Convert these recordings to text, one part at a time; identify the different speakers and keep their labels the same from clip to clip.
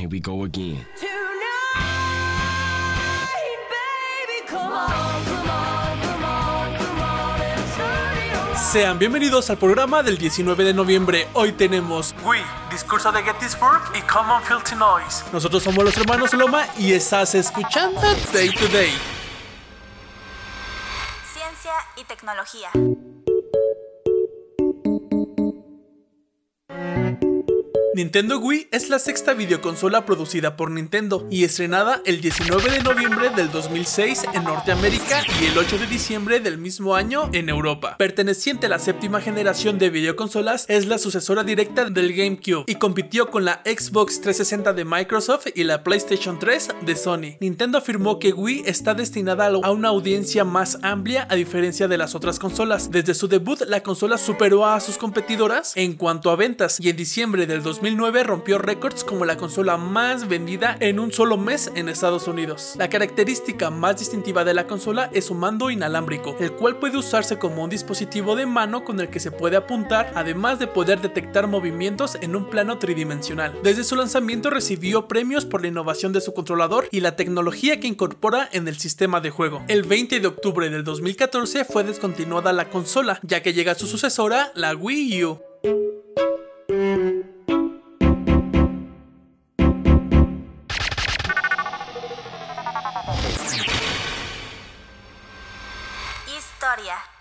Speaker 1: Here we go again.
Speaker 2: Sean bienvenidos al programa del 19 de noviembre. Hoy tenemos Wii, discurso de Gettysburg y Common Filthy Noise. Nosotros somos los hermanos Loma y estás escuchando Day to Day.
Speaker 3: Ciencia y tecnología.
Speaker 2: Nintendo Wii es la sexta videoconsola producida por Nintendo y estrenada el 19 de noviembre del 2006 en Norteamérica y el 8 de diciembre del mismo año en Europa. Perteneciente a la séptima generación de videoconsolas, es la sucesora directa del GameCube y compitió con la Xbox 360 de Microsoft y la PlayStation 3 de Sony. Nintendo afirmó que Wii está destinada a una audiencia más amplia a diferencia de las otras consolas. Desde su debut, la consola superó a sus competidoras en cuanto a ventas y en diciembre del 2006 2009 rompió récords como la consola más vendida en un solo mes en Estados Unidos. La característica más distintiva de la consola es su mando inalámbrico, el cual puede usarse como un dispositivo de mano con el que se puede apuntar, además de poder detectar movimientos en un plano tridimensional. Desde su lanzamiento recibió premios por la innovación de su controlador y la tecnología que incorpora en el sistema de juego. El 20 de octubre del 2014 fue descontinuada la consola, ya que llega su sucesora, la Wii U. victoria.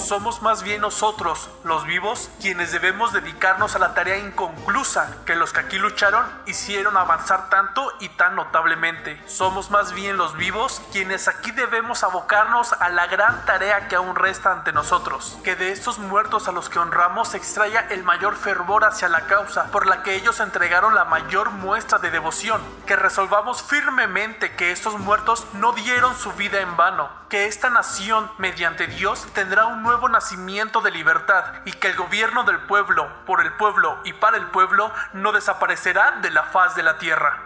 Speaker 2: Somos más bien nosotros, los vivos, quienes debemos dedicarnos a la tarea inconclusa que los que aquí lucharon hicieron avanzar tanto y tan notablemente. Somos más bien los vivos quienes aquí debemos abocarnos a la gran tarea que aún resta ante nosotros. Que de estos muertos a los que honramos se extraiga el mayor fervor hacia la causa por la que ellos entregaron la mayor muestra de devoción. Que resolvamos firmemente que estos muertos no dieron su vida en vano. Que esta nación, mediante Dios, tendrá un nuevo nacimiento de libertad y que el gobierno del pueblo, por el pueblo y para el pueblo no desaparecerá de la faz de la tierra.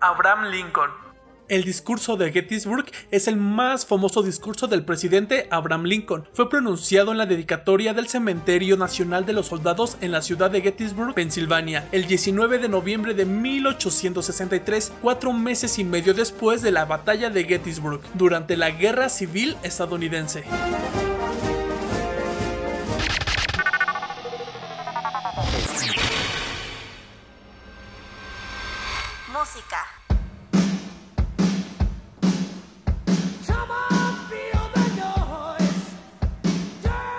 Speaker 2: Abraham Lincoln el discurso de Gettysburg es el más famoso discurso del presidente Abraham Lincoln. Fue pronunciado en la dedicatoria del Cementerio Nacional de los Soldados en la ciudad de Gettysburg, Pensilvania, el 19 de noviembre de 1863, cuatro meses y medio después de la batalla de Gettysburg, durante la Guerra Civil estadounidense.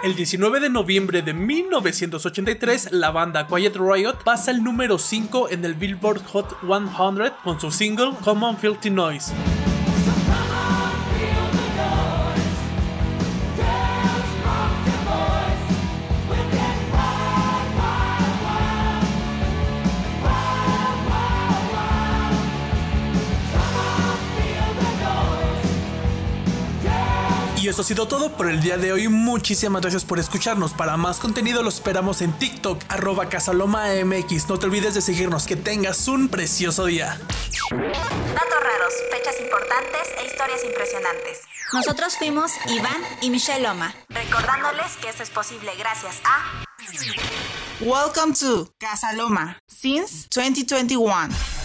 Speaker 2: El 19 de noviembre de 1983, la banda Quiet Riot pasa el número 5 en el Billboard Hot 100 con su single Common Filthy Noise. Y eso ha sido todo por el día de hoy. Muchísimas gracias por escucharnos. Para más contenido lo esperamos en TikTok, arroba casalomamx. No te olvides de seguirnos. Que tengas un precioso día.
Speaker 3: Datos raros, fechas importantes e historias impresionantes. Nosotros fuimos Iván y Michelle Loma. Recordándoles que esto es posible gracias a...
Speaker 4: Welcome to Casa Loma since 2021.